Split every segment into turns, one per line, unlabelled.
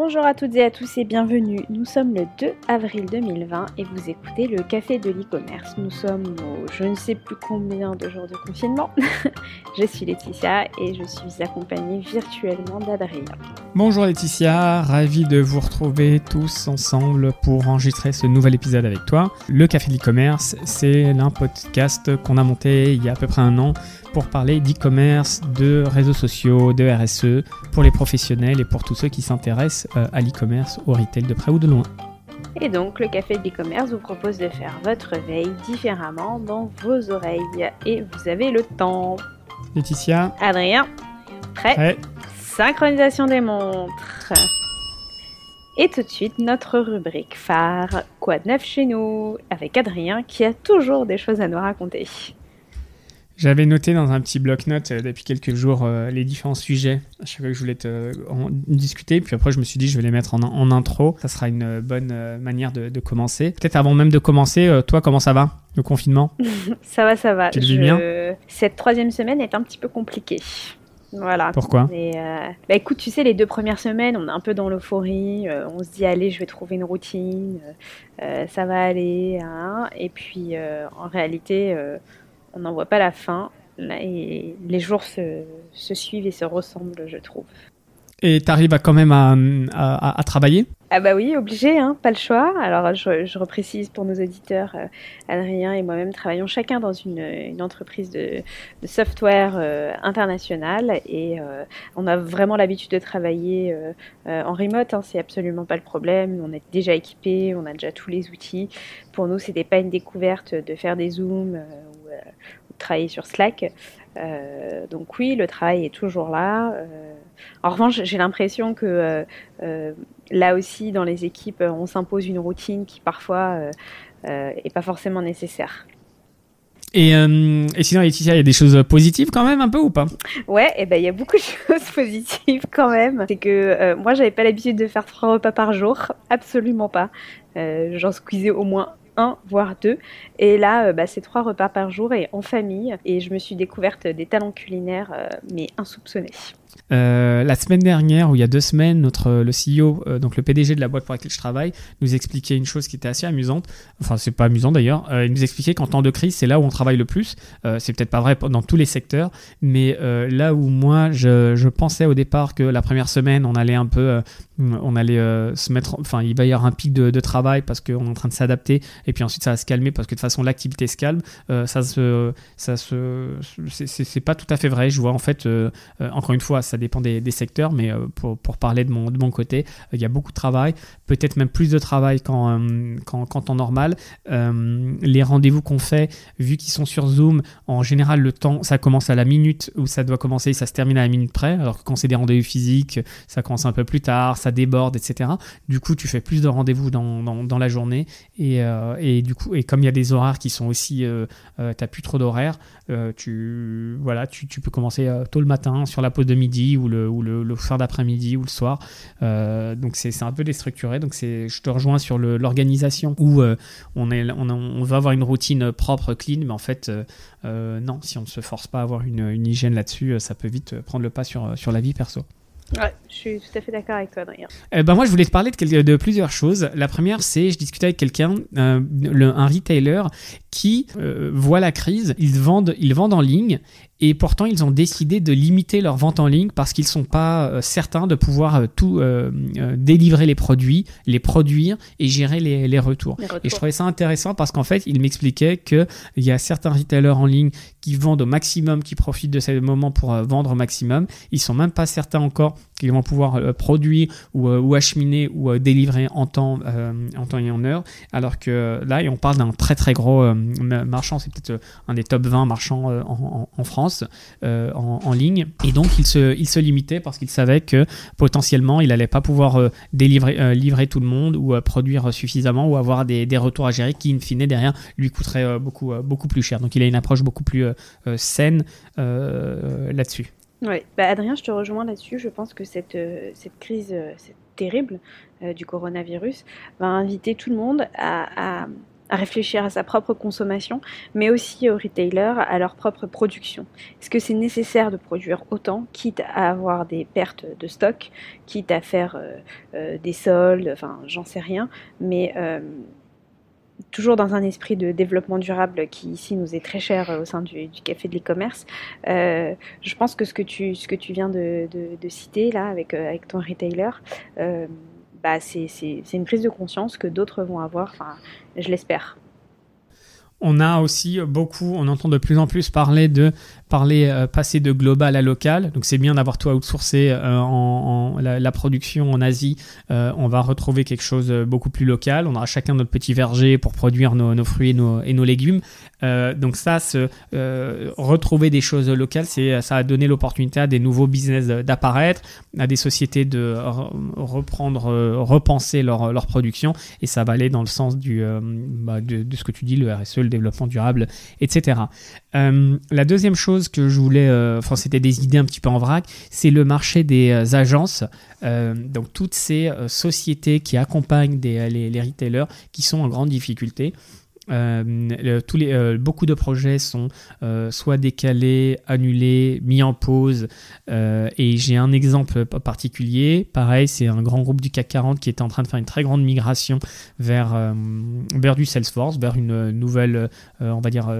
Bonjour à toutes et à tous et bienvenue. Nous sommes le 2 avril 2020 et vous écoutez le Café de l'e-commerce. Nous sommes au je ne sais plus combien de jours de confinement. je suis Laetitia et je suis accompagnée virtuellement d'Adrien.
Bonjour Laetitia, ravi de vous retrouver tous ensemble pour enregistrer ce nouvel épisode avec toi. Le Café de l'e-commerce, c'est un podcast qu'on a monté il y a à peu près un an pour parler d'e-commerce, de réseaux sociaux, de RSE, pour les professionnels et pour tous ceux qui s'intéressent euh, à l'e-commerce, au retail de près ou de loin.
Et donc, le Café de l'e-commerce vous propose de faire votre veille différemment dans vos oreilles. Et vous avez le temps.
Laetitia
Adrien Prêt, Synchronisation des montres. Et tout de suite, notre rubrique phare, Quoi de neuf chez nous? Avec Adrien qui a toujours des choses à nous raconter.
J'avais noté dans un petit bloc-notes euh, depuis quelques jours euh, les différents sujets à chaque fois que je voulais te, en discuter. Puis après, je me suis dit, je vais les mettre en, en intro. Ça sera une bonne euh, manière de, de commencer. Peut-être avant même de commencer, toi, comment ça va, le confinement?
Ça va, ça va.
Tu le vis bien?
Cette troisième semaine est un petit peu compliquée. Voilà.
Pourquoi?
Bah écoute, tu sais, les deux premières semaines, on est un peu dans l'euphorie. on se dit, allez, je vais trouver une routine. ça va aller. Hein. Et puis, en réalité on n'en voit pas la fin. Et les jours se, suivent et se ressemblent, je trouve.
Et tu arrives quand même à, travailler?
Ah bah oui, obligé, hein, pas le choix. Alors je, reprécise pour nos auditeurs, euh, Adrien et moi-même travaillons chacun dans une, entreprise de, software euh, international et euh, on a vraiment l'habitude de travailler en remote, hein, c'est absolument pas le problème. On est déjà équipé, on a déjà tous les outils. Pour nous, c'était pas une découverte de faire des zooms travailler sur Slack. Euh, donc oui, le travail est toujours là. Euh, en revanche, j'ai l'impression que euh, là aussi, dans les équipes, on s'impose une routine qui parfois n'est pas forcément nécessaire.
Et, et, sinon, Laetitia, il y a des choses positives quand même, un peu ou pas?
Ouais, et eh ben il y a beaucoup de choses positives quand même. C'est que moi, j'avais pas l'habitude de faire trois repas par jour, absolument pas. J'en squeezais au moins un, voire deux. Et là, euh, bah, c'est trois repas par jour et en famille. Et je me suis découverte des talents culinaires, euh, mais insoupçonnés.
Euh, la semaine dernière, ou il y a deux semaines, notre, le CEO, euh, donc le PDG de la boîte pour laquelle je travaille, nous expliquait une chose qui était assez amusante. Enfin, c'est pas amusant d'ailleurs. Euh, il nous expliquait qu'en temps de crise, c'est là où on travaille le plus. c'est peut-être pas vrai dans tous les secteurs, mais là où moi, je, je, pensais au départ que la première semaine, on allait un peu, on allait se mettre, enfin, il va y avoir un pic de, de travail parce qu'on est en train de s'adapter, et puis ensuite ça va se calmer parce que de toute façon l'activité se calme. ça se, ça se, c'est pas tout à fait vrai. Je vois en fait, encore une fois, ça dépend des, secteurs, mais euh, pour, parler de mon, côté, il y a beaucoup de travail, peut-être même plus de travail qu'en euh, temps normal. Euh, les rendez-vous qu'on fait, vu qu'ils sont sur Zoom, en général, le temps, ça commence à la minute où ça doit commencer et ça se termine à la minute près, alors que quand c'est des rendez-vous physiques, ça commence un peu plus tard, ça déborde, etc. Du coup, tu fais plus de rendez-vous dans, dans, la journée et, et, du coup, et comme il y a des horaires qui sont aussi, tu n'as plus trop d'horaires, tu, voilà, tu, tu, peux commencer tôt le matin sur la pause de midi ou le, ou le, fin d'après-midi ou le soir. Euh, donc c'est un peu déstructuré. Donc je te rejoins sur l'organisation où euh, on, est, on, on, va avoir une routine propre, clean, mais en fait, euh, non, si on ne se force pas à avoir une, une hygiène là-dessus, ça peut vite prendre le pas sur, sur la vie perso.
Ouais, je suis tout à fait d'accord avec toi, Adrien.
ben moi, je voulais te parler de, de plusieurs choses. La première, c'est, je discutais avec quelqu'un, un retailer, qui voit la crise. Ils vendent, ils vendent en ligne et pourtant, ils ont décidé de limiter leur vente en ligne parce qu'ils ne sont pas euh, certains de pouvoir euh, tout euh, délivrer les produits, les produire et gérer les, les, retours. Et je trouvais ça intéressant parce qu'en fait, il m'expliquait qu'il y a certains retailers en ligne qui vendent au maximum, qui profitent de ces moments pour vendre au maximum. Ils sont même pas certains encore qu'ils vont pouvoir produire ou, ou, acheminer ou délivrer en temps, et en heure. Alors que là, on parle d'un très très gros marchand, c'est peut-être un des top 20 marchands en, France euh, en, ligne. Et donc, il se, il se limitait parce qu'il savait que potentiellement, il n'allait pas pouvoir euh, délivrer, euh, livrer tout le monde ou produire suffisamment ou avoir des, des, retours à gérer qui, in fine, derrière, lui coûteraient beaucoup, beaucoup plus cher. Donc, il a une approche beaucoup plus saine là-dessus.
Oui, bah, Adrien, je te rejoins là-dessus. Je pense que cette, cette crise cette terrible du coronavirus va inviter tout le monde à, à réfléchir à sa propre consommation, mais aussi aux retailers, à leur propre production. Est-ce que c'est nécessaire de produire autant, quitte à avoir des pertes de stock, quitte à faire euh, euh, des soldes, enfin j'en sais rien, mais euh, toujours dans un esprit de développement durable qui ici nous est très cher au sein du, café de l'e-commerce, je pense que ce que tu, ce que tu viens de, citer là avec, avec ton retailer, bah, c'est une prise de conscience que d'autres vont avoir, enfin, je l'espère.
On a aussi beaucoup, on entend de plus en plus parler de parler, euh, passer de global à local. Donc c'est bien d'avoir tout outsourcé euh, en, la, production en Asie. Euh, on va retrouver quelque chose beaucoup plus local. On aura chacun notre petit verger pour produire nos, fruits et nos, légumes. donc ça, se, retrouver des choses locales, c'est ça a donné l'opportunité à des nouveaux business d'apparaître, à des sociétés de reprendre, repenser leur, production. Et ça va aller dans le sens bah, de, ce que tu dis, le RSE, le développement durable, etc. la deuxième chose que je voulais, euh, enfin c'était des idées un petit peu en vrac, c'est le marché des euh, agences, euh, donc toutes ces sociétés qui accompagnent les, retailers qui sont en grande difficulté. Tous les, beaucoup de projets sont soit décalés, annulés, mis en pause. et j'ai un exemple particulier. Pareil, c'est un grand groupe du CAC 40 qui est en train de faire une très grande migration vers, vers du Salesforce, vers une nouvelle, on va dire,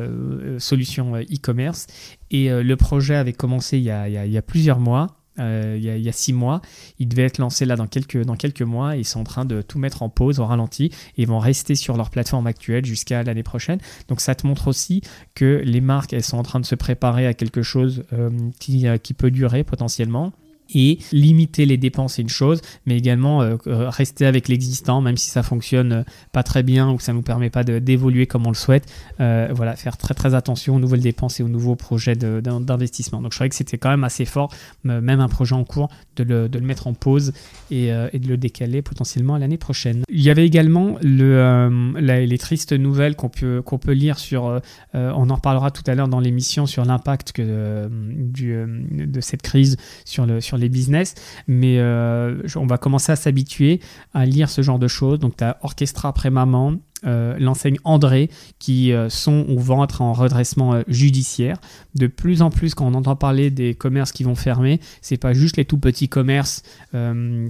solution e-commerce. Et euh, le projet avait commencé il y a, plusieurs mois. Euh, il, y a, six mois. Il devait être lancé là dans quelques, dans quelques mois. Ils sont en train de tout mettre en pause, au ralenti. Et ils vont rester sur leur plateforme actuelle jusqu'à l'année prochaine. Donc ça te montre aussi que les marques, elles sont en train de se préparer à quelque chose euh, qui, qui peut durer potentiellement et limiter les dépenses c'est une chose, mais également euh, euh, rester avec l'existant, même si ça fonctionne euh, pas très bien ou que ça nous permet pas d'évoluer comme on le souhaite. voilà, faire très très attention aux nouvelles dépenses et aux nouveaux projets d'investissement. Donc je trouvais que c'était quand même assez fort, même un projet en cours, de le, mettre en pause et, et, de le décaler potentiellement à l'année prochaine. Il y avait également le, les tristes nouvelles qu'on peut, qu'on peut lire sur, on en reparlera tout à l'heure dans l'émission sur l'impact que, du, de cette crise sur le sur les business, mais euh, on va commencer à s'habituer à lire ce genre de choses. Donc, tu as Orchestra après Maman, euh, l'enseigne André qui euh, sont ou vont être en redressement judiciaire. De plus en plus, quand on entend parler des commerces qui vont fermer, c'est pas juste les tout petits commerces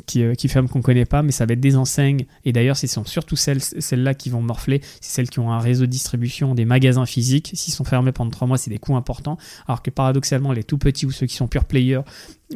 qui, qui, ferment qu'on connaît pas, mais ça va être des enseignes. Et d'ailleurs, ce sont surtout celles, celles-là qui vont morfler. C'est celles qui ont un réseau de distribution, des magasins physiques. S'ils sont fermés pendant trois mois, c'est des coûts importants. Alors que paradoxalement, les tout petits ou ceux qui sont pure players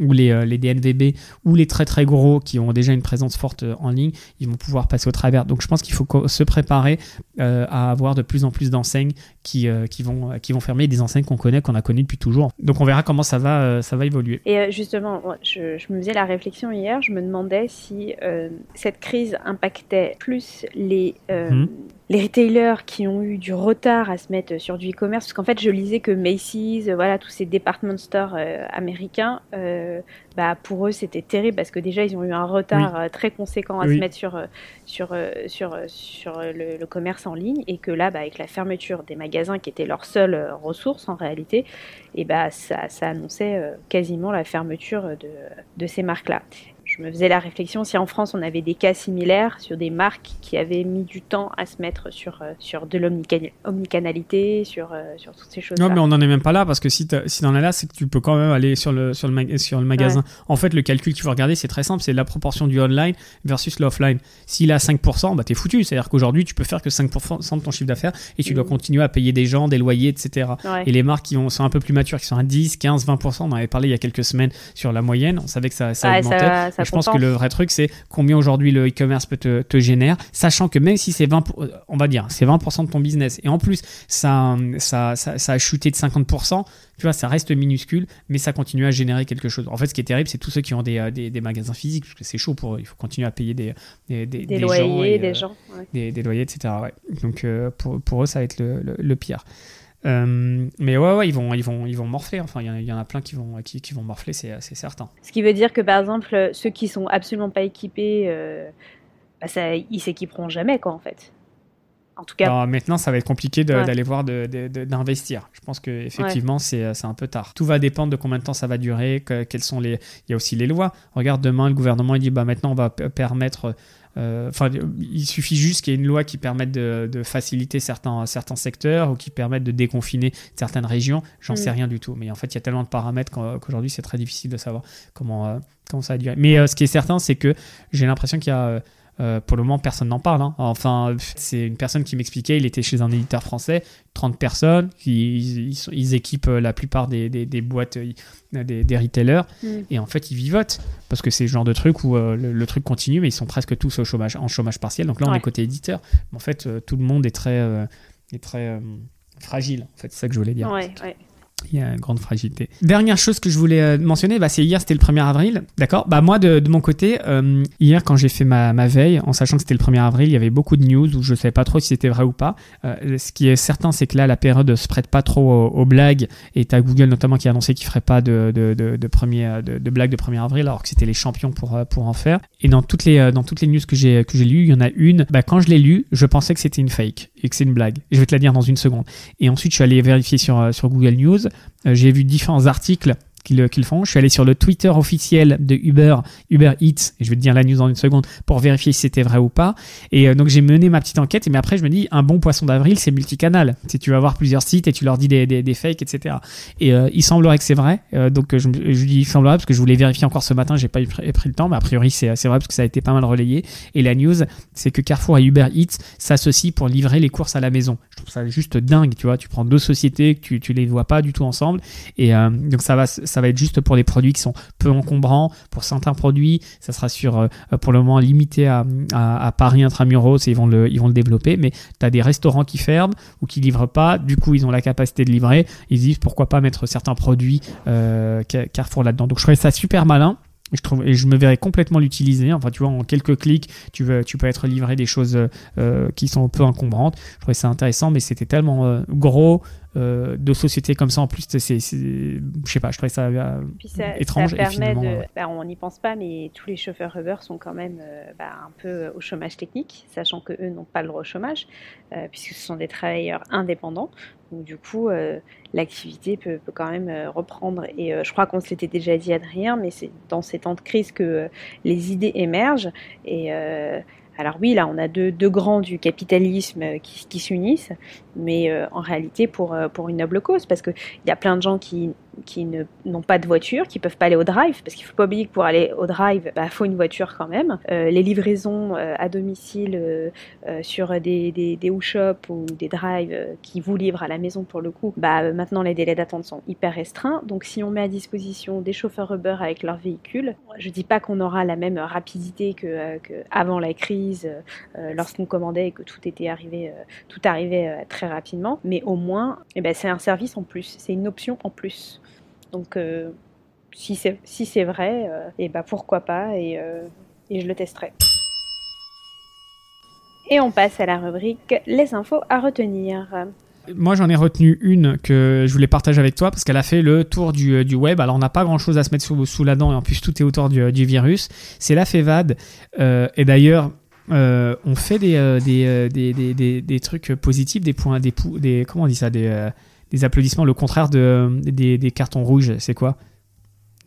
ou les, les DNVB ou les très très gros qui ont déjà une présence forte en ligne, ils vont pouvoir passer au travers. Donc je pense qu'il faut se préparer euh, à avoir de plus en plus d'enseignes qui, euh, qui, vont, qui vont fermer, des enseignes qu'on connaît, qu'on a connues depuis toujours. Donc on verra comment ça va, euh, ça va évoluer.
Et justement, je, je, me faisais la réflexion hier, je me demandais si cette crise impactait plus les, mhm. les retailers qui ont eu du retard à se mettre sur du e-commerce, parce qu'en fait, je lisais que Macy's, voilà, tous ces department stores euh, américains, euh, bah, pour eux, c'était terrible parce que déjà, ils ont eu un retard très conséquent à se mettre sur, sur, sur, sur le, commerce en ligne et que là, bah, avec la fermeture des magasins qui étaient leur seule ressource en réalité, et bah, ça, ça annonçait quasiment la fermeture de, de ces marques-là je me faisais la réflexion si en France on avait des cas similaires sur des marques qui avaient mis du temps à se mettre sur, euh, sur de l'omnicanalité, sur, euh, sur toutes ces choses.
Non, mais on n'en est même pas là parce que si, si en as là, c'est que tu peux quand même aller sur le, sur le, sur le magasin. En fait, le calcul qu'il faut regarder, c'est très simple c'est la proportion du online versus l'offline. S'il à 5%, bah, t'es foutu. C'est-à-dire qu'aujourd'hui, tu peux faire que 5% de ton chiffre d'affaires et tu dois mm. continuer à payer des gens, des loyers, etc. Et les marques qui ont, sont un peu plus matures, qui sont à 10, 15, 20%, on en avait parlé il y a quelques semaines sur la moyenne, on savait que ça, ça augmentait je pense que le vrai truc, c'est combien aujourd'hui le e-commerce peut te, te, générer, sachant que même si c'est 20, on va dire, c'est 20% de ton business, et en plus, ça, ça, ça, a chuté de 50%, tu vois, ça reste minuscule, mais ça continue à générer quelque chose. En fait, ce qui est terrible, c'est tous ceux qui ont des, des, des, magasins physiques, parce que c'est chaud pour eux. Il faut continuer à payer des, des, des,
des loyers, des gens.
Des, loyers, etc. Donc, euh, pour, pour eux, ça va être le, le pire. Euh, mais ouais, ouais, ils vont, ils vont, ils vont morfler. Enfin, il y, en a plein qui vont, qui, qui vont morfler, c'est certain.
Ce qui veut dire que par exemple, ceux qui sont absolument pas équipés, euh, bah ça, ils s'équiperont jamais, quoi, en fait. En tout cas.
Alors, maintenant, ça va être compliqué d'aller voir d'investir. Je pense que effectivement, c'est c'est un peu tard. Tout va dépendre de combien de temps ça va durer, que- quelles sont les. Il y a aussi les lois. Regarde, demain, le gouvernement il dit bah maintenant on va permettre. Euh, Enfin, il suffit juste qu'il y ait une loi qui permette de, de faciliter certains, certains secteurs ou qui permette de déconfiner certaines régions. J'en
Mm.
sais rien du tout. Mais en fait, il y a tellement de paramètres qu'au- qu'aujourd'hui, c'est très difficile de savoir comment, euh, comment ça va durer. Mais euh, ce qui est certain, c'est que j'ai l'impression qu'il y a. euh, pour le moment, personne n'en parle. hein. Enfin, c'est une personne qui m'expliquait, il était chez un éditeur français, 30 personnes, ils, ils sont- ils équipent euh, la plupart des, des- des boîtes, euh, des, des retailers,
Mm.
et en fait, ils vivotent. Parce que c'est le genre de truc où euh, le, le truc continue, mais ils sont presque tous au chômage, en chômage partiel. Donc là, on
Ouais.
est côté éditeur. Mais en fait, euh, tout le monde est très, est très fragile. En fait, c'est ça que je voulais dire.
Ouais, ouais.
Il y a une grande fragilité. Dernière chose que je voulais euh, mentionner, bah, c'est hier, c'était le 1er avril. D'accord? Bah moi, de, de mon côté, euh, hier, quand j'ai fait ma, ma veille, en sachant que c'était le 1er avril, il y avait beaucoup de news où je ne savais pas trop si c'était vrai ou pas. Euh, ce qui est certain, c'est que là, la période se prête pas trop aux, aux blagues. Et t'as Google notamment qui a annoncé qu'il ferait pas de, de, de, premier, de, blagues de 1er avril, alors que c'était les champions pour, euh, pour en faire. Et dans toutes les, euh, dans toutes les news que j'ai que j'ai lues, il y en a une, bah, quand je l'ai lue, je pensais que c'était une fake et que c'est une blague. Je vais te la dire dans une seconde. Et ensuite, je suis allé vérifier sur, euh, sur Google News. Euh, j'ai vu différents articles qu'ils qu'ils font. Je suis allé sur le Twitter officiel de Uber, Uber Eats, et je vais te dire la news dans une seconde pour vérifier si c'était vrai ou pas. Et euh, donc j'ai mené ma petite enquête, mais après je me dis, un bon poisson d'avril, c'est multicanal. Si tu vas voir plusieurs sites et tu leur dis des, des, des fakes, etc. Et euh, il semblerait que c'est vrai. Euh, donc je, je dis il semblerait parce que je voulais vérifier encore ce matin, j'ai pas eu pr- pris le temps, mais a priori c'est vrai parce que ça a été pas mal relayé. Et la news, c'est que Carrefour et Uber Eats s'associent pour livrer les courses à la maison. Je trouve ça juste dingue, tu vois. Tu prends deux sociétés, tu, tu les vois pas du tout ensemble. Et euh, donc ça va, ça va être juste pour les produits qui sont peu encombrants. Pour certains produits, ça sera sur, euh, pour le moment limité à, à, à Paris intramuros et ils vont le, ils vont le développer. Mais tu as des restaurants qui ferment ou qui livrent pas. Du coup, ils ont la capacité de livrer. Ils se disent pourquoi pas mettre certains produits euh, Car- Carrefour là-dedans. Donc je trouvais ça super malin. Et je, trouve, et je me verrais complètement l'utiliser. Enfin, tu vois, en quelques clics, tu, veux, tu peux être livré des choses euh, qui sont peu encombrantes. Je trouvais ça intéressant, mais c'était tellement euh, gros euh, de sociétés comme ça. En plus, c'est, je sais pas, je trouvais ça euh, étrange.
ça
et
permet de.
ouais.
bah, on n'y pense pas, mais tous les chauffeurs Uber sont quand même euh, bah, un peu au chômage technique, sachant que eux n'ont pas le droit au chômage, euh, puisque ce sont des travailleurs indépendants. Donc du coup, euh, l'activité peut, quand même euh, reprendre. Et euh, je crois qu'on se l'était déjà dit, Adrien, mais c'est dans ces temps de crise que les idées émergent. Et alors oui, là, on a deux, grands du capitalisme qui, s'unissent, mais en réalité pour une noble cause, parce qu'il y a plein de gens qui qui n'ont pas de voiture, qui peuvent pas aller au drive, parce qu'il faut pas oublier que pour aller au drive, bah, faut une voiture quand même. Euh, les livraisons euh, à domicile euh, euh, sur des, des, des shops ou des drives euh, qui vous livrent à la maison pour le coup, bah, maintenant les délais d'attente sont hyper restreints. Donc si on met à disposition des chauffeurs Uber avec leur véhicule, je dis pas qu'on aura la même rapidité que, euh, que avant la crise, lorsqu'on commandait et que tout était arrivé, tout arrivait très rapidement, mais au moins, eh ben, c'est un service en plus, c'est une option en plus. Donc, euh, si c'est si c'est vrai, euh, et bah pourquoi pas, et, euh, et je le testerai. Et on passe à la rubrique les infos à retenir.
Moi, j'en ai retenu une que je voulais partager avec toi parce qu'elle a fait le tour du, du web. Alors, on n'a pas grand chose à se mettre sous, sous la dent et en plus, tout est autour du, du virus. C'est la FEVAD. Et d'ailleurs, on fait des, euh, des, des, des, trucs positifs, des points, des, des comment on dit ça, des, des applaudissements. Le contraire de, des, des cartons rouges, c'est quoi?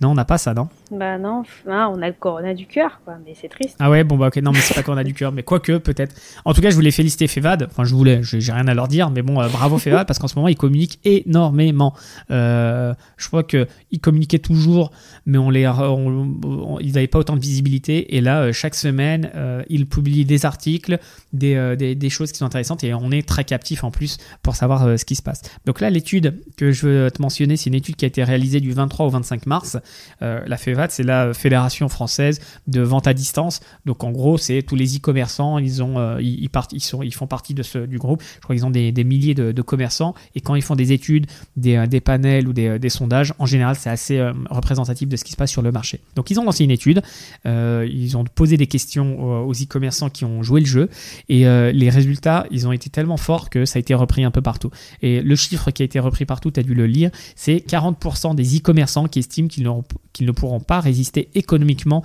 Non, on n'a pas ça, non
Bah non, on a le corona du cœur, quoi, mais c'est triste.
Ah ouais, bon bah ok, non mais c'est pas qu'on a du cœur, mais quoique peut-être. En tout cas, je voulais féliciter Fevad, enfin je voulais, j'ai rien à leur dire, mais bon, euh, bravo Fevad, parce qu'en ce moment ils communiquent énormément. Euh, je crois que ils communiquaient toujours, mais on les, on- on- ils n'avaient pas autant de visibilité, et là, euh, chaque semaine, euh, ils publient des articles, des, des, des choses qui sont intéressantes, et on est très captif en plus pour savoir ce qui se passe. Donc là, l'étude que je veux te mentionner, c'est une étude qui a été réalisée du 23 au 25 mars. Euh, la FEVAD, c'est la Fédération française de vente à distance. Donc en gros, c'est tous les e-commerçants, ils ont, euh, ils, sont, ils font partie de ce du groupe. Je crois qu'ils ont des, des milliers de, commerçants et quand ils font des études, des, euh, des panels ou des, des sondages, en général, c'est assez représentatif de ce qui se passe sur le marché. Donc ils ont lancé une étude, ils ont posé des questions aux, e-commerçants qui ont joué le jeu et les résultats, ils ont été tellement forts que ça a été repris un peu partout. Et le chiffre qui a été repris partout, tu as dû le lire, c'est 40% des e-commerçants qui estiment qu'ils ne qu'ils ne pourront pas résister économiquement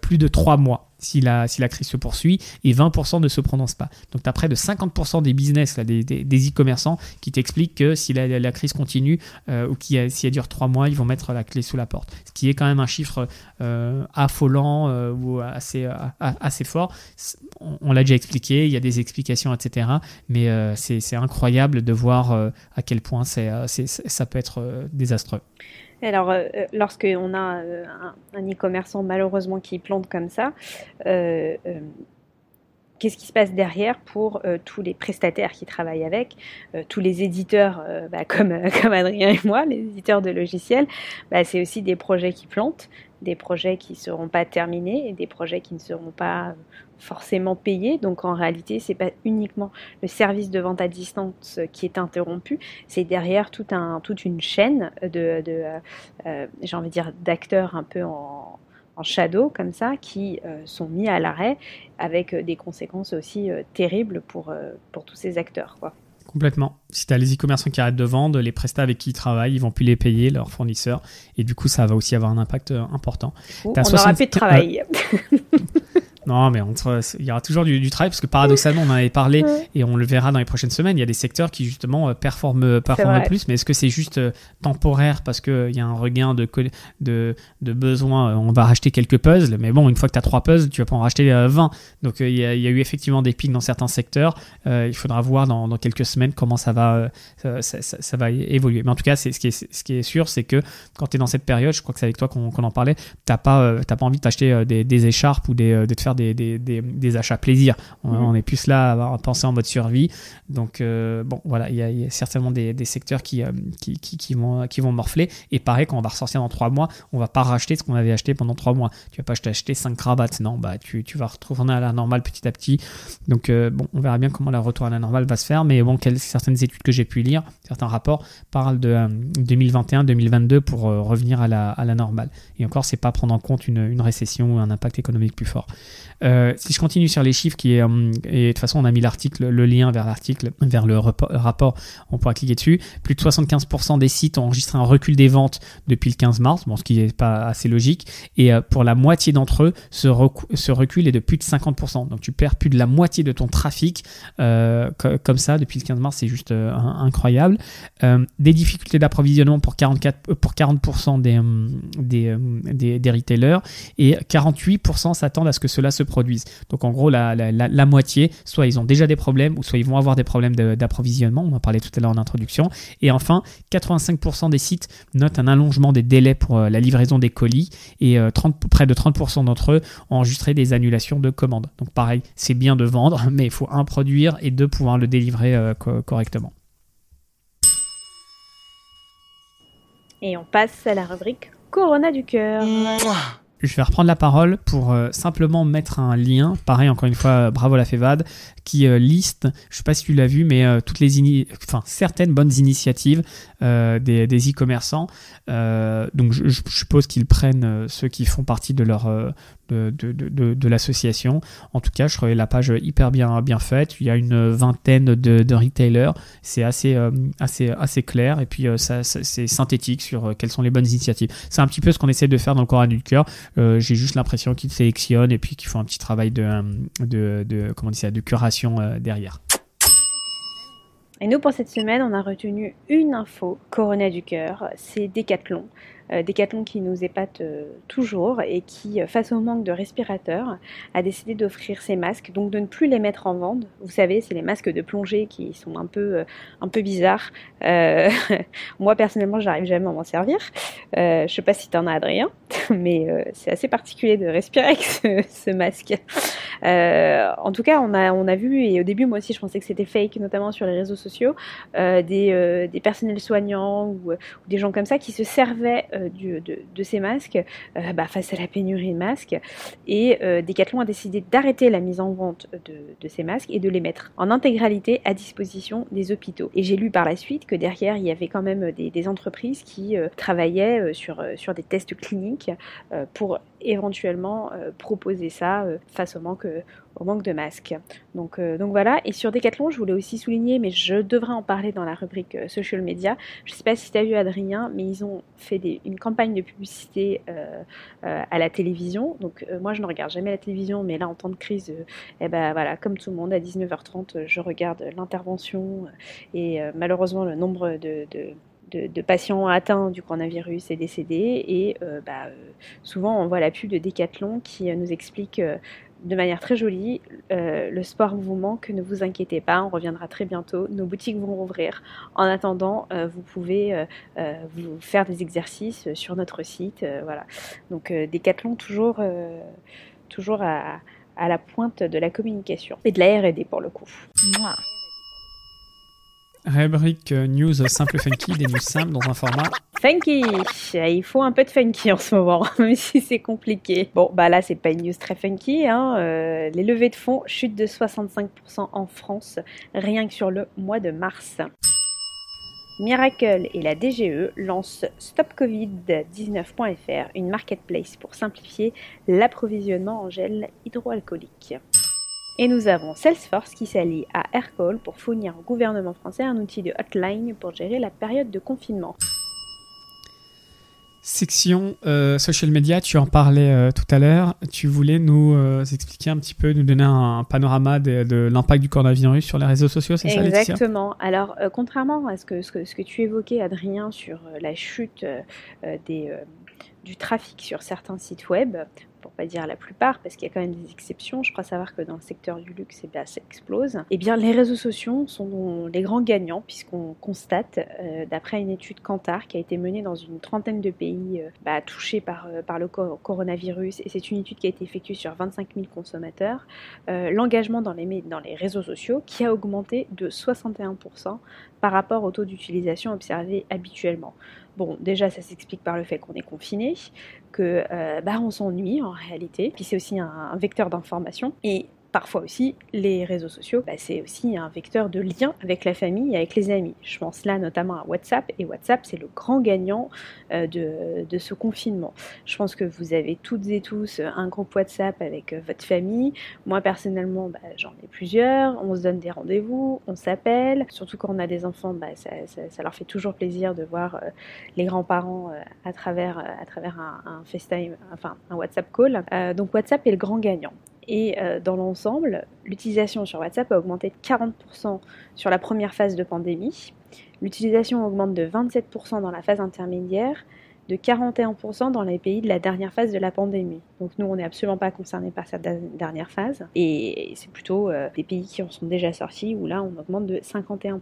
plus de trois mois si la, si la crise se poursuit et 20% ne se prononcent pas. Donc tu as près de 50% des business, des, e-commerçants qui t'expliquent que si la, crise continue euh, ou qui, si elle dure 3 mois, ils vont mettre la clé sous la porte. Ce qui est quand même un chiffre euh, affolant euh, ou assez, assez fort. On, l'a déjà expliqué, il y a des explications, etc. Mais c'est incroyable de voir à quel point ça peut être désastreux.
Alors, euh, euh, lorsqu'on a euh, un e-commerçant malheureusement qui plante comme ça, qu'est-ce qui se passe derrière pour tous les prestataires qui travaillent avec, tous les éditeurs bah, comme, comme Adrien et moi, les éditeurs de logiciels, bah, c'est aussi des projets qui plantent, des projets qui ne seront pas terminés des projets qui ne seront pas forcément payés. Donc en réalité, c'est pas uniquement le service de vente à distance qui est interrompu, c'est derrière tout un, toute une chaîne de, euh, euh, j'ai envie de dire, d'acteurs un peu en, shadow comme ça qui euh, sont mis à l'arrêt avec des conséquences aussi terribles pour, pour tous ces acteurs. Quoi.
Complètement. Si tu as les e-commerçants qui arrêtent de vendre, les prestats avec qui ils travaillent, ils vont plus les payer, leurs fournisseurs. Et du coup, ça va aussi avoir un impact important.
on aura plus de travail.
Non, mais il y aura toujours du, travail parce que paradoxalement, on en avait parlé et on le verra dans les prochaines semaines. Il y a des secteurs qui justement euh, performent, performent plus, mais est-ce que c'est juste euh, temporaire parce qu'il y a un regain de, de, de besoin euh, On va racheter quelques puzzles, mais bon, une fois que tu as trois puzzles, tu vas pas en racheter 20. Donc il y, a, eu effectivement des pics dans certains secteurs. il faudra voir dans, dans, quelques semaines comment ça va, ça, va évoluer. Mais en tout cas, c'est, ce, qui est, ce qui est sûr, c'est que quand tu es dans cette période, je crois que c'est avec toi qu'on, en parlait, tu n'as pas, pas envie de t'acheter des, des écharpes ou des, de te faire des, des, des, achats plaisir. Mhm. On, est plus là à penser en mode survie. Donc, euh, bon, voilà, il y, a certainement des, secteurs qui, euh, qui, qui, vont, qui vont morfler. Et pareil, quand on va ressortir dans trois mois, on va pas racheter ce qu'on avait acheté pendant trois mois. Tu vas pas acheter cinq cravates. Non, bah, tu, tu vas retourner à la normale petit à petit. Donc, euh, bon, on verra bien comment la retour à la normale va se faire. Mais bon, certaines études que j'ai pu lire, certains rapports parlent de 2021-2022 pour revenir à la, normale. Et encore, c'est pas prendre en compte une, récession ou un impact économique plus fort. Euh, si je continue sur les chiffres, qui est, euh, et de toute façon on a mis l'article, le lien vers l'article, vers le rapport, on pourra cliquer dessus. Plus de 75% des sites ont enregistré un recul des ventes depuis le 15 mars, bon, ce qui n'est pas assez logique. Et euh, pour la moitié d'entre eux, ce, recul est de plus de 50%. Donc tu perds plus de la moitié de ton trafic comme ça depuis le 15 mars, c'est juste incroyable. Des difficultés d'approvisionnement pour 44 pour 40% des, des, des, des retailers et 48% s'attendent à ce que cela se produisent. Donc en gros, la, moitié, soit ils ont déjà des problèmes, ou soit ils vont avoir des problèmes d'approvisionnement, on en parlait tout à l'heure en introduction. Et enfin, 85% des sites notent un allongement des délais pour euh, la livraison des colis, et 30, euh, près de 30% d'entre eux ont enregistré des annulations de commandes. Donc pareil, c'est bien de vendre, mais il faut un produire et deux pouvoir le délivrer euh, correctement.
Et on passe à la rubrique Corona du cœur
je vais reprendre la parole pour euh, simplement mettre un lien. Pareil, encore une fois, bravo la FEVAD, qui euh, liste, je sais pas si tu l'as vu, mais euh, toutes les enfin certaines bonnes initiatives des e-commerçants. donc je, je suppose qu'ils prennent ceux qui font partie de leur de, de, de, de l'association. En tout cas, je trouvais la page hyper bien, bien faite. Il y a une vingtaine de, retailers. C'est assez, assez, assez clair et puis ça, c'est synthétique sur quelles sont les bonnes initiatives. C'est un petit peu ce qu'on essaie de faire dans le Coran du cœur. J'ai juste l'impression qu'ils sélectionnent et puis qu'ils font un petit travail de, de, comment on ça, de curation euh, derrière.
Et nous, pour cette semaine, on a retenu une info, Corona du cœur, c'est Decathlon. Euh, Decathlon qui nous épate euh, toujours et qui, euh, face au manque de respirateurs, a décidé d'offrir ses masques, donc de ne plus les mettre en vente. Vous savez, c'est les masques de plongée qui sont un peu, un peu bizarres. moi, personnellement, j'arrive jamais à m'en servir. je sais pas si tu en as, Adrien, mais c'est assez particulier de respirer avec ce, masque. en tout cas, on a, on a vu, et au début, moi aussi, je pensais que c'était fake, notamment sur les réseaux sociaux, des, des personnels soignants ou, des gens comme ça qui se servaient euh, de, ces masques euh, bah, face à la pénurie de masques. Et euh, Decathlon a décidé d'arrêter la mise en vente de, ces masques et de les mettre en intégralité à disposition des hôpitaux. Et j'ai lu par la suite que derrière, il y avait quand même des, entreprises qui travaillaient sur, sur des tests cliniques pour éventuellement proposer ça face au manque au manque de masques. Donc, donc voilà. Et sur Decathlon, je voulais aussi souligner, mais je devrais en parler dans la rubrique social media. Je ne sais pas si tu as vu Adrien, mais ils ont fait une campagne de publicité à la télévision. Donc moi, je ne regarde jamais la télévision, mais là, en temps de crise, eh ben comme tout le monde, à 19h30, je regarde l'intervention et malheureusement le nombre de patients atteints du coronavirus et décédés. Et euh, bah, euh, souvent, on voit la pub de Decathlon qui euh, nous explique de manière très jolie le sport vous manque, ne vous inquiétez pas, on reviendra très bientôt. Nos boutiques vont rouvrir. En attendant, vous pouvez vous faire des exercices sur notre site. voilà. Donc, Decathlon, toujours, toujours à, à, la pointe de la communication et de la RD pour le coup.
Rubrique euh, news simple funky, des news simples dans un format
funky. Il faut un peu de funky en ce moment, même si c'est compliqué. Bon, bah là, c'est pas une news très funky. Hein. Euh, les levées de fonds chutent de 65% en France, rien que sur le mois de mars. Miracle et la DGE lancent StopCovid19.fr, une marketplace pour simplifier l'approvisionnement en gel hydroalcoolique. Et nous avons Salesforce qui s'allie à Aircall pour fournir au gouvernement français un outil de hotline pour gérer la période de confinement.
Section euh, social media, tu en parlais euh, tout à l'heure. Tu voulais nous euh, expliquer un petit peu, nous donner un, panorama de, l'impact du coronavirus sur les réseaux sociaux, c'est
ça, Exactement. Alors, contrairement à ce que, ce que, ce, que, tu évoquais, Adrien, sur la chute des, du trafic sur certains sites web, pour pas dire la plupart, parce qu'il y a quand même des exceptions. Je crois savoir que dans le secteur du luxe, eh bien, ça explose. Eh bien, les réseaux sociaux sont les grands gagnants, puisqu'on constate, euh, d'après une étude Kantar qui a été menée dans une trentaine de pays euh, bah, touchés par, euh, le coronavirus, et c'est une étude qui a été effectuée sur 25 000 consommateurs, l'engagement dans les réseaux sociaux qui a augmenté de 61% par rapport au taux d'utilisation observé habituellement. Bon, déjà, ça s'explique par le fait qu'on est confiné, que euh, bah, on s'ennuie en réalité, puis c'est aussi un, un vecteur d'information. Et parfois aussi, les réseaux sociaux, bah, c'est aussi un vecteur de lien avec la famille et avec les amis. Je pense là notamment à WhatsApp, et WhatsApp, c'est le grand gagnant euh, de, ce confinement. Je pense que vous avez toutes et tous un groupe WhatsApp avec euh, votre famille. Moi, personnellement, bah, j'en ai plusieurs. On se donne des rendez-vous, on s'appelle. Surtout quand on a des enfants, bah, ça, leur fait toujours plaisir de voir euh, les grands-parents à travers, un, FaceTime, enfin un WhatsApp call. donc WhatsApp est le grand gagnant. Et euh, dans l'ensemble, l'utilisation sur WhatsApp a augmenté de 40% sur la première phase de pandémie. L'utilisation augmente de 27% dans la phase intermédiaire, de 41% dans les pays de la dernière phase de la pandémie. Donc nous, on n'est absolument pas concernés par cette dernière phase. Et c'est plutôt euh, des pays qui en sont déjà sortis où là, on augmente de 51%.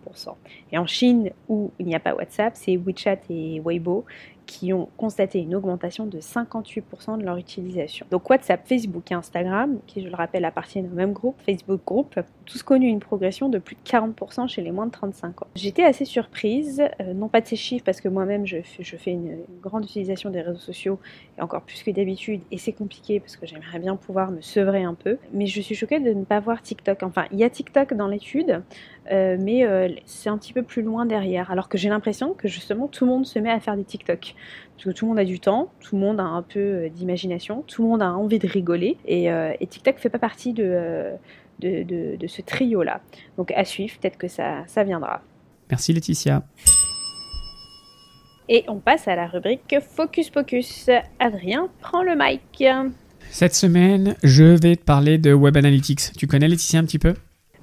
Et en Chine, où il n'y a pas WhatsApp, c'est WeChat et Weibo qui ont constaté une augmentation de 58% de leur utilisation. Donc WhatsApp, Facebook et Instagram, qui je le rappelle appartiennent au même groupe, Facebook Group, tous connu une progression de plus de 40% chez les moins de 35 ans. J'étais assez surprise, euh, non pas de ces chiffres parce que moi-même je fais, je fais une, grande utilisation des réseaux sociaux et encore plus que d'habitude et c'est compliqué parce que j'aimerais bien pouvoir me sevrer un peu, mais je suis choquée de ne pas voir TikTok. Enfin, il y a TikTok dans l'étude, euh, mais euh, c'est un petit peu plus loin derrière. Alors que j'ai l'impression que justement tout le monde se met à faire des TikTok. Parce que tout le monde a du temps, tout le monde a un peu euh, d'imagination, tout le monde a envie de rigoler. Et, et TikTok fait pas partie de, de, de, ce trio-là. Donc à suivre, peut-être que ça, ça viendra.
Merci Laetitia.
Et on passe à la rubrique Focus Pocus. Adrien, prends le mic.
Cette semaine, je vais te parler de Web Analytics. Tu connais Laetitia un petit peu?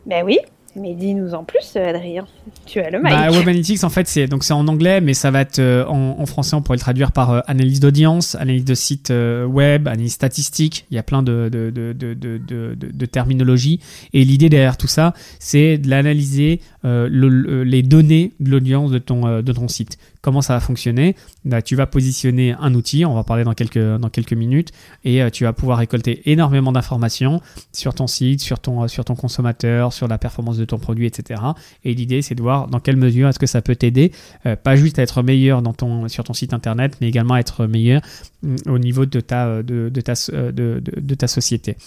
Ben oui. Mais dis-nous en plus, Adrien. Tu as le mic.
Bah, Web Analytics, en fait, c'est donc c'est en anglais, mais ça va être euh, en, français. On pourrait le traduire par euh, analyse d'audience, analyse de site euh, web, analyse statistique. Il y a plein de, de, de, de terminologie. Et l'idée derrière tout ça, c'est de l'analyser les données de l'audience de ton de ton site. Comment ça va fonctionner? Bah, Tu vas positionner un outil. On va parler dans quelques dans quelques minutes, et tu vas pouvoir récolter énormément d'informations sur ton site, sur ton sur ton consommateur, sur la performance de ton produit, etc. Et l'idée, c'est de voir dans quelle mesure est-ce que ça peut t'aider, euh, pas juste à être meilleur dans ton, sur ton site internet, mais également à être meilleur mm, au niveau de ta, de, de ta, euh, de, de, ta société.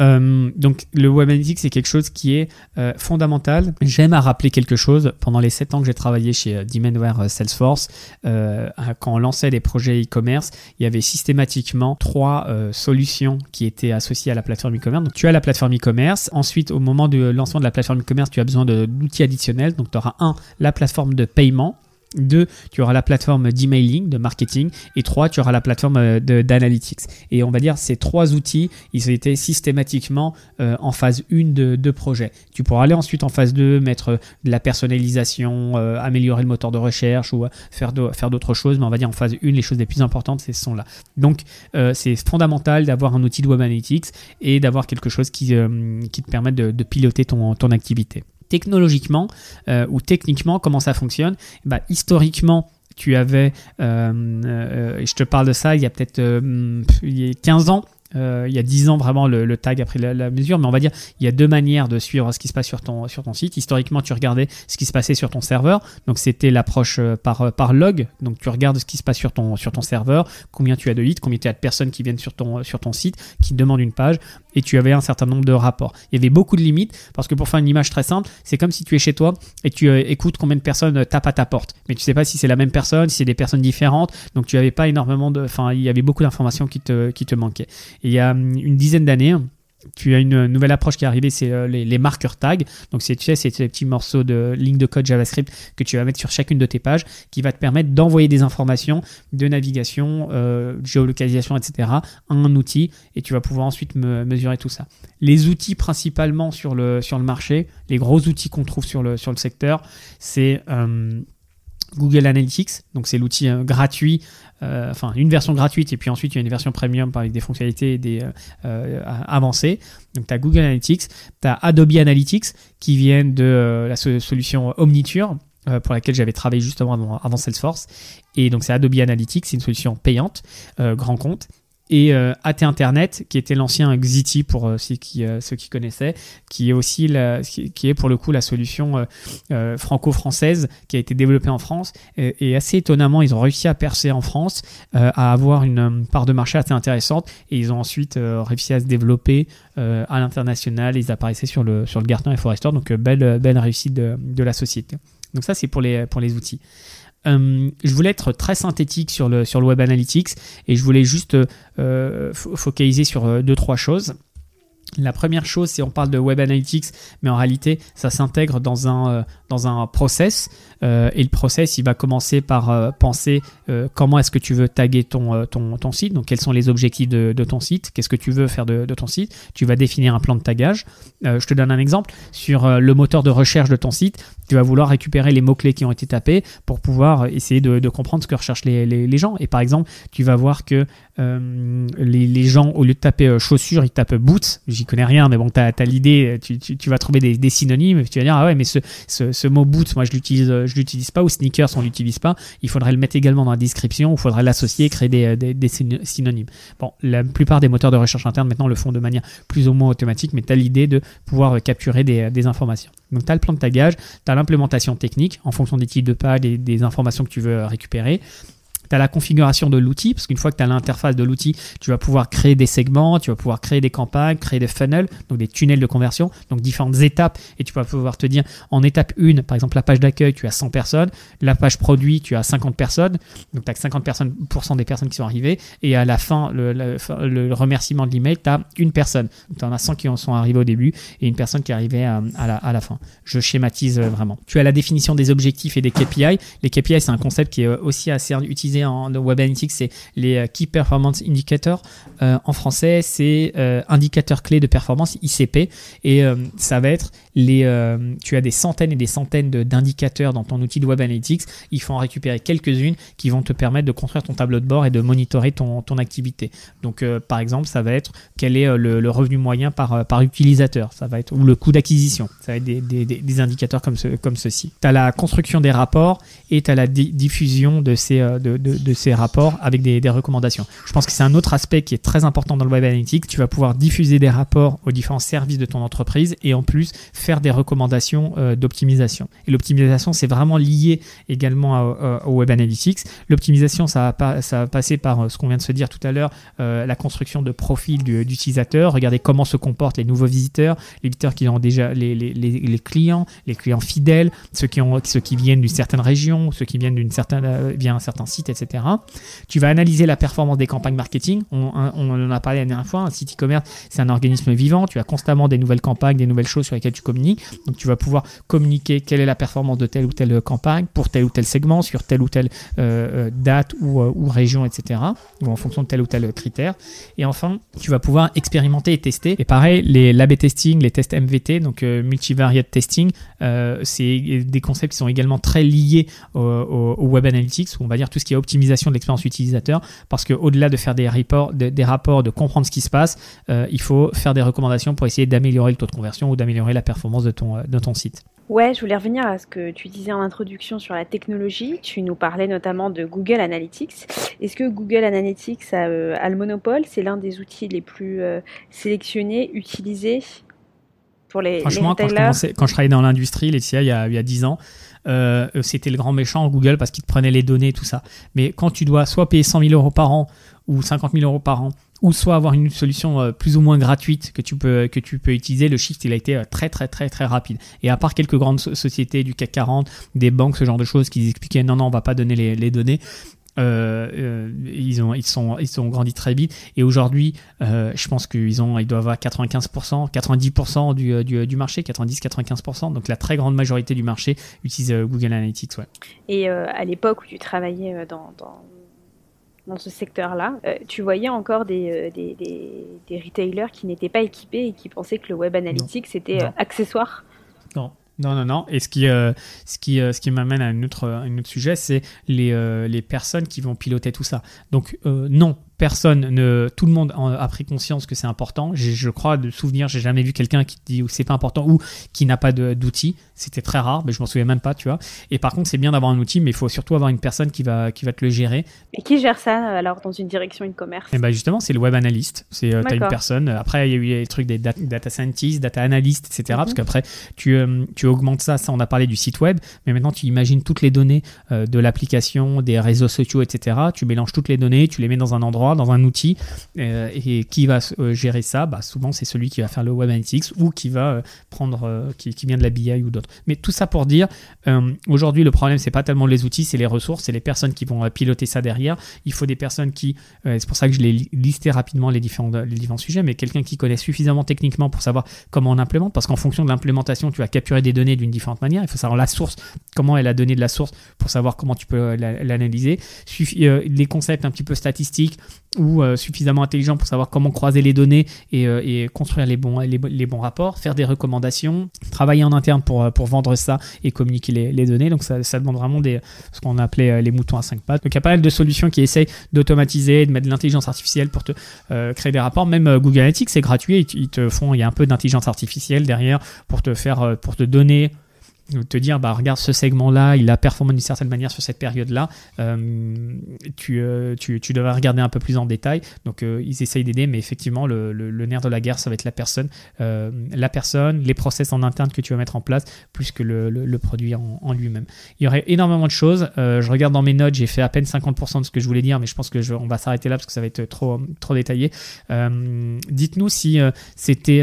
Euh, donc le Web Analytics, c'est quelque chose qui est fondamental. J'aime à rappeler quelque chose. Pendant les 7 ans que j'ai travaillé chez Demandware Salesforce, quand on lançait des projets e-commerce, il y avait systématiquement trois solutions qui étaient associées à la plateforme e-commerce. Donc tu as la plateforme e-commerce. Ensuite, au moment du lancement de la plateforme e-commerce, tu as besoin d'outils additionnels. Donc tu auras un, la plateforme de paiement deux, tu auras la plateforme d'emailing, de marketing. Et trois, tu auras la plateforme euh, d'analytics. Et on va dire, ces trois outils, ils été systématiquement euh, en phase 1 de, projet. Tu pourras aller ensuite en phase 2, mettre euh, de la personnalisation, améliorer le moteur de recherche ou faire d'autres choses. Mais on va dire en phase 1, les choses les plus importantes, sont là. Donc, c'est fondamental d'avoir un outil de web analytics et d'avoir quelque chose qui, te permette de, piloter ton activité technologiquement euh, ou techniquement comment ça fonctionne. Bah, historiquement tu avais euh, euh, je te parle de ça il y a peut-être 15 ans il y a 10 ans vraiment le, tag après la, la, mesure, mais on va dire il y a deux manières de suivre ce qui se passe sur ton, sur ton site. Historiquement, tu regardais ce qui se passait sur ton serveur, donc c'était l'approche par, par log, donc tu regardes ce qui se passe sur ton, sur ton serveur, combien tu as de hits, combien tu as de personnes qui viennent sur ton, sur ton site, qui demandent une page, et tu avais un certain nombre de rapports. Il y avait beaucoup de limites, parce que pour faire une image très simple, c'est comme si tu es chez toi et tu écoutes combien de personnes tapent à ta porte, mais tu sais pas si c'est la même personne, si c'est des personnes différentes, donc tu avais pas énormément de, enfin il y avait beaucoup d'informations qui te, qui te manquaient. Il y a hum, une dizaine d'années, tu as une nouvelle approche qui est arrivée, c'est euh, les, marqueurs tags. Donc, c'est, tu sais, c'est ces petits morceaux de ligne de code JavaScript que tu vas mettre sur chacune de tes pages qui va te permettre d'envoyer des informations de navigation, euh, géolocalisation, etc. à un outil et tu vas pouvoir ensuite mesurer tout ça. Les outils principalement sur le, marché, les gros outils qu'on trouve sur le, sur le secteur, c'est euh, Google Analytics, donc c'est l'outil gratuit euh, enfin une version gratuite et puis ensuite il y a une version premium avec des fonctionnalités des, euh, euh, avancées. Donc tu as Google Analytics, tu as Adobe Analytics qui viennent de la solution Omniture pour laquelle j'avais travaillé justement avant, avant, Salesforce. Et donc c'est Adobe Analytics, c'est une solution payante, grand compte et euh, AT Internet, qui était l'ancien Xiti pour euh, ceux, qui, euh, ceux qui connaissaient, qui est aussi qui est pour le coup la solution franco-française qui a été développée en France. Et, assez étonnamment, ils ont réussi à percer en France, à avoir une part de marché assez intéressante, et ils ont ensuite réussi à se développer à l'international. Ils apparaissaient sur le, sur le Gartner et Forrester, donc belle, belle réussite de, de la société. Donc ça, c'est pour les, pour les outils. Euh, je voulais être très synthétique sur le, sur le Web Analytics et je voulais juste euh, focaliser sur euh, deux, trois choses. La première chose, c'est on parle de Web Analytics, mais en réalité, ça s'intègre dans un, dans un process. Euh, et le process, il va commencer par euh, penser euh, comment est-ce que tu veux taguer ton, ton, ton, site, donc quels sont les objectifs de, de ton site, qu'est-ce que tu veux faire de, de, ton site? Tu vas définir un plan de tagage. je te donne un exemple. Sur le moteur de recherche de ton site, tu vas vouloir récupérer les mots-clés qui ont été tapés pour pouvoir essayer de, comprendre ce que recherchent les, les, gens. Et par exemple, tu vas voir que les, les, gens, au lieu de taper chaussures, ils tapent boots. J'y connais rien, mais bon, tu as, l'idée, tu, tu, tu, vas trouver des, des synonymes. Tu vas dire, ah ouais, mais ce, ce, ce mot boot, moi je l'utilise, je l'utilise pas, ou sneakers, on l'utilise pas. Il faudrait le mettre également dans la description, il faudrait l'associer, créer des, synonymes. Bon, la plupart des moteurs de recherche interne maintenant le font de manière plus ou moins automatique, mais tu as l'idée de pouvoir capturer des, des informations. Donc tu as le plan de tagage, tu as l'implémentation technique en fonction des types de pages et des informations que tu veux récupérer. Tu as la configuration de l'outil, parce qu'une fois que tu as l'interface de l'outil, tu vas pouvoir créer des segments, tu vas pouvoir créer des campagnes, créer des funnels, donc des tunnels de conversion, donc différentes étapes, et tu vas pouvoir te dire, en étape 1, par exemple la page d'accueil, tu as 100 personnes, la page produit, tu as 50 personnes, donc tu as 50% personnes, des personnes qui sont arrivées, et à la fin, le, remerciement de l'email, tu as une personne. Tu en as 100 qui en sont arrivés au début, et une personne qui est arrivée à, la, à la fin. Je schématise euh, vraiment. Tu as la définition des objectifs et des KPI. Les KPI, c'est un concept qui est aussi assez utilisé en Web Analytics, c'est les euh, Key Performance Indicators. Euh, en français, c'est euh, indicateurs clés de performance, ICP. Et ça va être les. tu as des centaines et des centaines d'indicateurs dans ton outil de Web Analytics. Il faut en récupérer quelques-unes qui vont te permettre de construire ton tableau de bord et de monitorer ton, ton activité. Donc, par exemple, ça va être quel est le, revenu moyen par, par utilisateur. Ça va être, ou le coût d'acquisition. Ça va être des, des, des indicateurs comme, ce, comme ceci. Tu as la construction des rapports et tu as la diffusion de ces, de, ces rapports avec des, recommandations. Je pense que c'est un autre aspect qui est très important dans le Web Analytics. Tu vas pouvoir diffuser des rapports aux différents services de ton entreprise et en plus faire des recommandations euh, d'optimisation. Et l'optimisation, c'est vraiment lié également au Web Analytics. L'optimisation, ça, va ça va passer par euh, ce qu'on vient de se dire tout à l'heure, la construction de profils d'utilisateurs, regarder comment se comportent les nouveaux visiteurs, les visiteurs qui ont déjà les, les, clients, les clients fidèles, ceux qui, ont, ceux qui viennent d'une certaine région, ceux qui viennent d'une certaine, euh, via un certain site, etc. Tu vas analyser la performance des campagnes marketing. On, en a parlé la dernière fois. Un site e-commerce, c'est un organisme vivant. Tu as constamment des nouvelles campagnes, des nouvelles choses sur lesquelles tu communiques. Donc, tu vas pouvoir communiquer quelle est la performance de telle ou telle campagne pour tel ou tel segment, sur telle ou telle euh, euh, date ou, ou, région, etc. Ou en fonction de tel ou tel critère. Et enfin, tu vas pouvoir expérimenter et tester. Et pareil, les l'AB testing, les tests MVT, donc multivariate testing, c'est des concepts qui sont également très liés au, web analytics, ou on va dire tout ce qui est optimisation de l'expérience utilisateur, parce qu'au-delà de faire des rapports, de, des rapports, de comprendre ce qui se passe, euh, il faut faire des recommandations pour essayer d'améliorer le taux de conversion ou d'améliorer la performance de ton, de ton site.
Ouais, je voulais revenir à ce que tu disais en introduction sur la technologie. Tu nous parlais notamment de Google Analytics. Est-ce que Google Analytics a, euh, le monopole? C'est l'un des outils les plus euh, sélectionnés, utilisés pour les,
Franchement,
quand,
je quand je travaillais dans l'industrie, Laetitia, il y a, il y a 10 ans, euh, c'était le grand méchant Google parce qu'il te prenait les données, tout ça. Mais quand tu dois soit payer 100 000 euros par an ou 50 000 euros par an, ou soit avoir une solution euh, plus ou moins gratuite que tu peux que tu peux utiliser, le shift il a été euh, très très très très rapide. Et à part quelques grandes sociétés du CAC 40, des banques, ce genre de choses qui expliquaient non non on va pas donner les, les données, euh, euh, ils ont ils sont ils ont grandi très vite. Et aujourd'hui euh, je pense qu'ils ont ils doivent avoir 95% 90% du, du, du, marché 90 95% donc la très grande majorité du marché utilise Google Analytics ouais.
et à l'époque où tu travaillais dans, dans dans ce secteur-là, tu voyais encore des, des, des, des retailers qui n'étaient pas équipés et qui pensaient que le web analytics c'était accessoire?
Non, non, non, non. Et ce qui, euh, ce qui, euh, ce qui m'amène à un autre, un autre sujet, c'est les, euh, les personnes qui vont piloter tout ça. Donc, non, personne ne, tout le monde a pris conscience que c'est important. Je crois de souvenir, j'ai jamais vu quelqu'un qui dit que c'est pas important ou qui n'a pas d'outil. C'était très rare, mais je m'en souviens même pas, tu vois. Et par contre, c'est bien d'avoir un outil, mais il faut surtout avoir une personne qui va, qui va te le gérer.
Et qui gère ça alors dans une direction e-commerce?
Et eh ben justement, c'est le web analyst. C'est euh, une personne. Après, il y a eu les trucs des data, scientists, data analysts, etc. Parce mhm. qu'après, tu, euh, tu augmentes ça. Ça, on a parlé du site web, mais maintenant tu imagines toutes les données euh, de l'application, des réseaux sociaux, etc. Tu mélanges toutes les données, tu les mets dans un endroit dans un outil. Euh, et qui va euh, gérer ça bah, Souvent, c'est celui qui va faire le Web Analytics ou qui va euh, prendre, qui, vient de la BI ou d'autres. Mais tout ça pour dire, aujourd'hui, le problème, c'est pas tellement les outils, c'est les ressources, c'est les personnes qui vont piloter ça derrière. Il faut des personnes qui, c'est pour ça que je l'ai listé rapidement les différents, les différents sujets, mais quelqu'un qui connaît suffisamment techniquement pour savoir comment on implémente, parce qu'en fonction de l'implémentation, tu vas capturer des données d'une différente manière. Il faut savoir la source, comment elle a donné de la source pour savoir comment tu peux l'analyser. Les concepts un petit peu statistiques, ou euh, suffisamment intelligent pour savoir comment croiser les données et, euh, construire les bons, les, bons rapports, faire des recommandations, travailler en interne pour, euh, pour vendre ça et communiquer les, données. Donc ça, ça, demande vraiment des, ce qu'on appelait les moutons à cinq pattes. Donc il y a pas mal de solutions qui essayent d'automatiser, de mettre de l'intelligence artificielle pour te créer des rapports. Même Google Analytics, c'est gratuit, te font, il y a un peu d'intelligence artificielle derrière pour te faire, pour te donner te dire bah regarde ce segment là il a performé d'une certaine manière sur cette période là euh, tu, euh, tu, tu, devrais regarder un peu plus en détail. Donc euh, ils essayent d'aider mais effectivement le, le, nerf de la guerre ça va être la personne. La personne les process en interne que tu vas mettre en place plus que le, le produit en, lui-même. Il y aurait énormément de choses. Je regarde dans mes notes j'ai fait à peine 50% de ce que je voulais dire mais je pense que je, on va s'arrêter là parce que ça va être trop trop détaillé. Dites-nous si c'était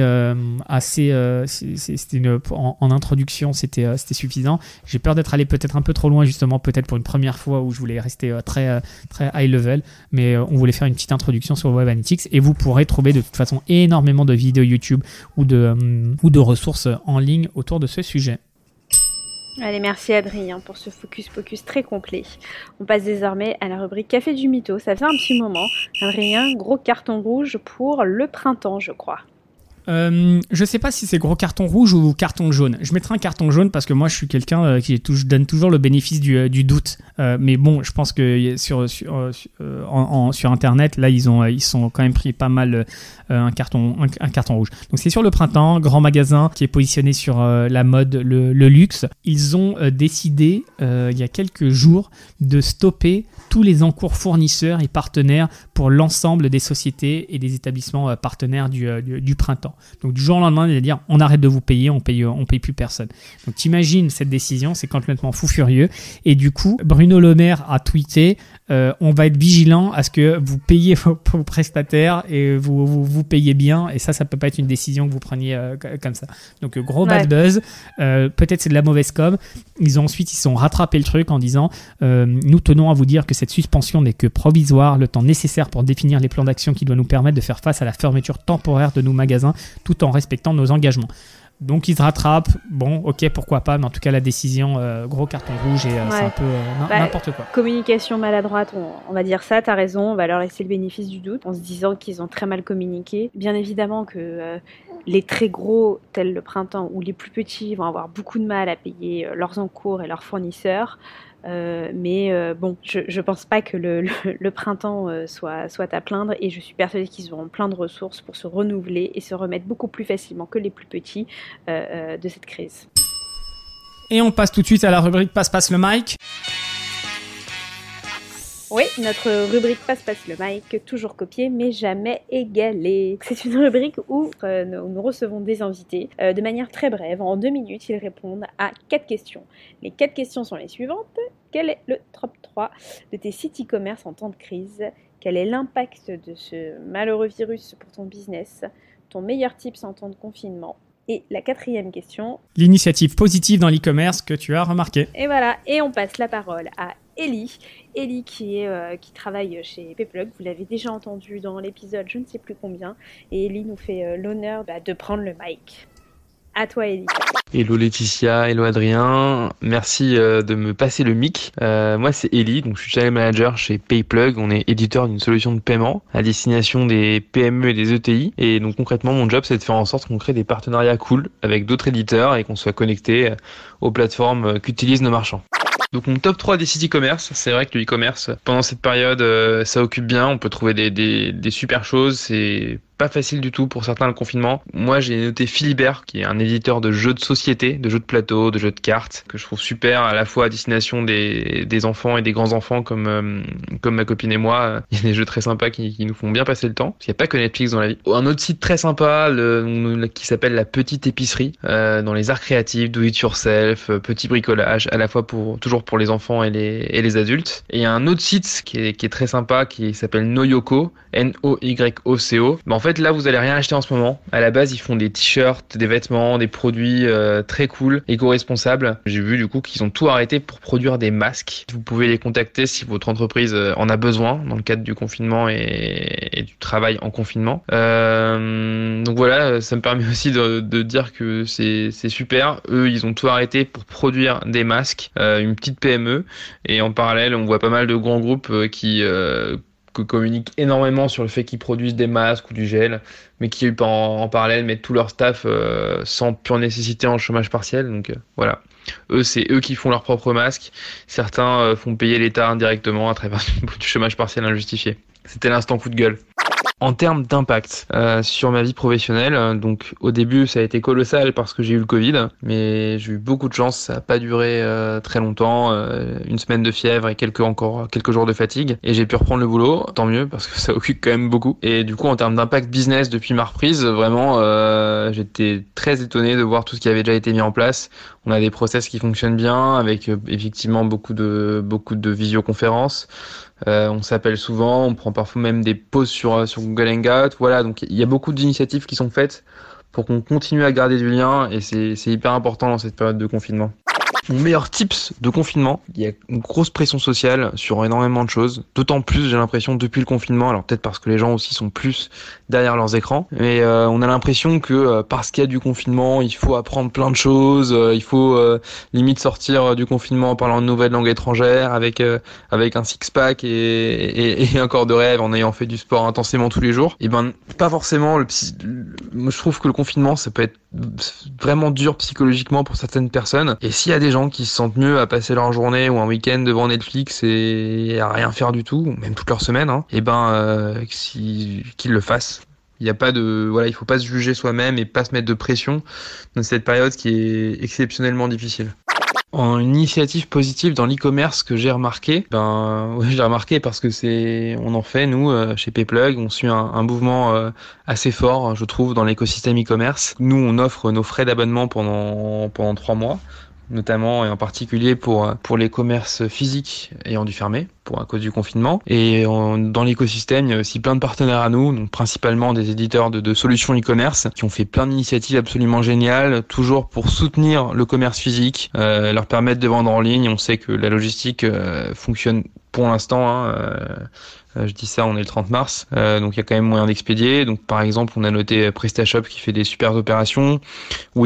assez c'était en introduction c'était c'était suffisant. J'ai peur d'être allé peut-être un peu trop loin, justement, peut-être pour une première fois où je voulais rester euh, très, euh, très high level, mais euh, on voulait faire une petite introduction sur Web Analytics et vous pourrez trouver de toute façon énormément de vidéos YouTube ou de, ou de ressources en ligne autour de ce sujet.
Allez, merci Adrien pour ce focus focus très complet. On passe désormais à la rubrique Café du Mytho. Ça fait un petit moment. Adrien, gros carton rouge pour le printemps, je crois.
Euh, je sais pas si c'est gros carton rouge ou carton jaune. Je mettrai un carton jaune parce que moi je suis quelqu'un euh, qui donne toujours le bénéfice du, euh, doute. mais bon, je pense que sur internet là ils ont ils sont quand même pris pas mal un carton un, carton rouge. Donc c'est sur le printemps, grand magasin qui est positionné sur la mode, le, luxe. Ils ont décidé il y a quelques jours de stopper tous les encours fournisseurs et partenaires pour l'ensemble des sociétés et des établissements partenaires du printemps. Donc du jour au lendemain, il va dire on arrête de vous payer, on paye, paye plus personne. Donc t'imagines cette décision, c'est complètement fou furieux. Et du coup, Bruno Le Maire a tweeté euh, on va être vigilant à ce que vous payez vos, prestataires et vous, vous, payez bien. Et ça, ça peut pas être une décision que vous preniez euh, comme ça. Donc gros bad buzz. Euh, peut-être c'est de la mauvaise com. Ils ont ensuite ils sont rattrapé le truc en disant nous tenons à vous dire que cette suspension n'est que provisoire, le temps nécessaire pour définir les plans d'action qui doivent nous permettre de faire face à la fermeture temporaire de nos magasins tout en respectant nos engagements. Donc ils se rattrapent. Bon, ok, pourquoi pas, mais en tout cas la décision, euh, gros carton rouge et euh, c'est un peu euh, bah, n'importe quoi.
Communication maladroite, on, va dire ça, t'as raison, on va leur laisser le bénéfice du doute en se disant qu'ils ont très mal communiqué. Bien évidemment que les très gros, tels le printemps, ou les plus petits vont avoir beaucoup de mal à payer leurs encours et leurs fournisseurs. Euh, mais euh, bon, je ne pense pas que le, printemps euh, soit, soit à plaindre et je suis persuadée qu'ils auront plein de ressources pour se renouveler et se remettre beaucoup plus facilement que les plus petits de cette crise.
Et on passe tout de suite à la rubrique Passe-Passe le mic.
Oui, notre rubrique Passe-Passe le mic, toujours copié mais jamais égalé. C'est une rubrique où euh, nous recevons des invités euh, de manière très brève. En deux minutes, ils répondent à quatre questions. Les quatre questions sont les suivantes. Quel est le top 3 de tes sites e-commerce en temps de crise? Quel est l'impact de ce malheureux virus pour ton business? Ton meilleur tips en temps de confinement? Et la quatrième question.
L'initiative positive dans l'e-commerce que tu as remarqué.
Et voilà, et on passe la parole à Ellie. Ellie qui, est, euh, qui travaille chez Payplug, vous l'avez déjà entendu dans l'épisode je ne sais plus combien. Et Ellie nous fait euh, l'honneur bah, de prendre le mic. À toi, Ellie.
Hello Laetitia, hello Adrien, merci euh, de me passer le mic. moi c'est Ellie, donc je suis channel manager chez Payplug. On est éditeur d'une solution de paiement à destination des PME et des ETI. Et donc concrètement, mon job c'est de faire en sorte qu'on crée des partenariats cool avec d'autres éditeurs et qu'on soit connecté aux plateformes qu'utilisent nos marchands. Donc mon top 3 des sites e-commerce, c'est vrai que le e-commerce, pendant cette période, euh, ça occupe bien, on peut trouver des, des, des super choses, c'est pas facile du tout pour certains le confinement. Moi, j'ai noté Philibert, qui est un éditeur de jeux de société, de jeux de plateau, de jeux de cartes, que je trouve super à la fois à destination des, des enfants et des grands enfants comme euh, comme ma copine et moi. Il y a des jeux très sympas qui, qui nous font bien passer le temps. Il n'y a pas que Netflix dans la vie. Un autre site très sympa, qui s'appelle la petite épicerie, euh, dans les arts créatifs, do it yourself, euh, petit bricolage, à la fois pour toujours pour les enfants et les et les adultes. Et un autre site qui est qui est très sympa, qui s'appelle Noyoko, N O Y O C O. en fait là, vous allez rien acheter en ce moment. À la base, ils font des t-shirts, des vêtements, des produits euh, très cool, éco-responsables. J'ai vu du coup qu'ils ont tout arrêté pour produire des masques. Vous pouvez les contacter si votre entreprise euh, en a besoin dans le cadre du confinement et, du travail en confinement. Euh, donc voilà, ça me permet aussi de, dire que c'est super. Eux, ils ont tout arrêté pour produire des masques, une petite PME. Et en parallèle, on voit pas mal de grands groupes qui communiquent énormément sur le fait qu'ils produisent des masques ou du gel, mais qui en, en parallèle mettent tout leur staff euh, sans pure nécessité en chômage partiel. Donc euh, voilà. Eux, c'est eux qui font leurs propres masques. Certains euh, font payer l'État indirectement à travers du chômage partiel injustifié. C'était l'instant coup de gueule. En termes d'impact euh, sur ma vie professionnelle, euh, donc au début ça a été colossal parce que j'ai eu le Covid, mais j'ai eu beaucoup de chance, ça n'a pas duré euh, très longtemps, une semaine de fièvre et quelques encore quelques jours de fatigue, et j'ai pu reprendre le boulot, tant mieux parce que ça occupe quand même beaucoup. Et du coup en termes d'impact business depuis ma reprise, vraiment j'étais très étonné de voir tout ce qui avait déjà été mis en place. On a des process qui fonctionnent bien avec effectivement beaucoup de beaucoup de visioconférences. Euh, on s'appelle souvent, on prend parfois même des pauses sur, euh, sur Google Hangout. Voilà, donc il y a beaucoup d'initiatives qui sont faites pour qu'on continue à garder du lien et c'est hyper important dans cette période de confinement. Mon meilleur tips de confinement, il y a une grosse pression sociale sur énormément de choses. D'autant plus, j'ai l'impression, depuis le confinement, alors peut-être parce que les gens aussi sont plus derrière leurs écrans, mais euh, on a l'impression que euh, parce qu'il y a du confinement, il faut apprendre plein de choses, euh, il faut limite sortir du confinement en parlant de nouvelles langues étrangères, avec avec un six-pack et, et, et, un corps de rêve, en ayant fait du sport intensément tous les jours. Et ben, pas forcément. Le, je trouve que le confinement, ça peut être vraiment dur psychologiquement pour certaines personnes. Et s'il y a des gens qui se sentent mieux à passer leur journée ou un week-end devant Netflix et à rien faire du tout, même toute leur semaine, hein, et ben euh, qu'ils le fassent. Il il faut pas se juger soi-même et pas se mettre de pression dans cette période qui est exceptionnellement difficile. En initiative positive dans l'e-commerce que j'ai remarqué, ben parce que c'est on en fait nous euh, chez Payplug, on suit un, mouvement euh, assez fort, je trouve, dans l'écosystème e-commerce. Nous, on offre nos frais d'abonnement pendant trois mois notamment et en particulier pour pour les commerces physiques ayant dû fermer pour à cause du confinement. Et dans l'écosystème, il y a aussi plein de partenaires à nous, donc principalement des éditeurs de, de solutions e-commerce qui ont fait plein d'initiatives absolument géniales, toujours pour soutenir le commerce physique, euh, leur permettre de vendre en ligne. On sait que la logistique euh, fonctionne pour l'instant. Hein, euh, euh, je dis ça, on est le 30 mars, euh, donc il y a quand même moyen d'expédier. Donc par exemple, on a noté PrestaShop qui fait des super opérations, ou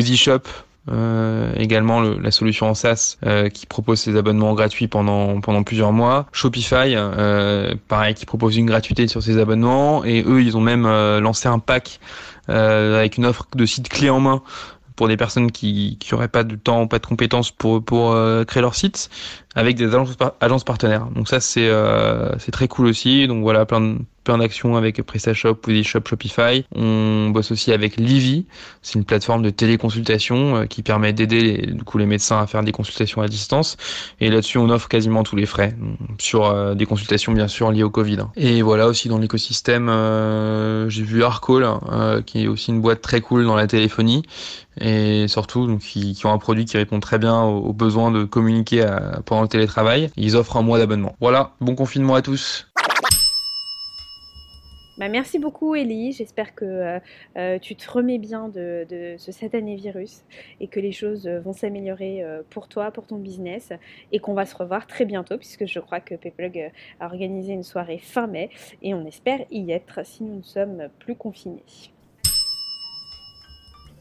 euh, également le, la solution en SaaS euh, qui propose ses abonnements gratuits pendant pendant plusieurs mois. Shopify, euh, pareil, qui propose une gratuité sur ses abonnements. Et eux, ils ont même euh, lancé un pack avec une offre de site clé en main pour des personnes qui qui auraient pas de temps ou pas de compétences pour pour créer leur site avec des agences, partenaires. Donc ça c'est c'est très cool aussi. Donc voilà plein plein d'actions avec PrestaShop, Shop, Shopify. On bosse aussi avec Livy, c'est une plateforme de téléconsultation euh, qui permet d'aider les, les médecins à faire des consultations à distance. Et là-dessus, on offre quasiment tous les frais sur euh, des consultations bien sûr liées au Covid. Et voilà aussi dans l'écosystème, euh, j'ai vu Arcall, qui est aussi une boîte très cool dans la téléphonie et surtout donc, qui, qui, ont un produit qui répond très bien aux, besoins de communiquer pendant télétravail. Ils offrent un mois d'abonnement. Voilà, bon confinement à tous.
Bah, merci beaucoup Ellie, j'espère que euh, euh, tu te remets bien de, ce satané virus et que les choses vont s'améliorer euh, pour toi, pour ton business et qu'on va se revoir très bientôt puisque je crois que Payplug a organisé une soirée fin mai et on espère y être si nous ne sommes plus confinés.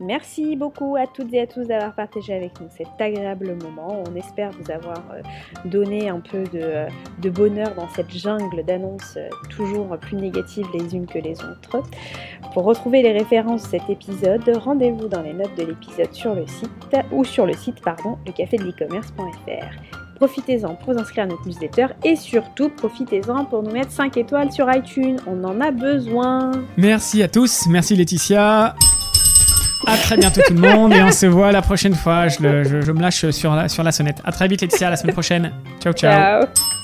Merci beaucoup à toutes et à tous d'avoir partagé avec nous cet agréable moment. On espère vous avoir euh, donné un peu euh, de, bonheur dans cette jungle d'annonces euh, toujours plus négatives les unes que les autres. Pour retrouver les références de cet épisode, rendez-vous dans les notes de l'épisode sur le site ou sur le site pardon, le café de l'e-commerce.fr. Profitez-en pour vous inscrire à notre newsletter et surtout profitez-en pour nous mettre 5 étoiles sur iTunes. On en a besoin.
Merci à tous. Merci Laetitia. À très bientôt tout le monde et on se voit la prochaine fois. Je, me lâche sur la, sonnette. À très vite Laetitia, la semaine prochaine. ciao. ciao. ciao.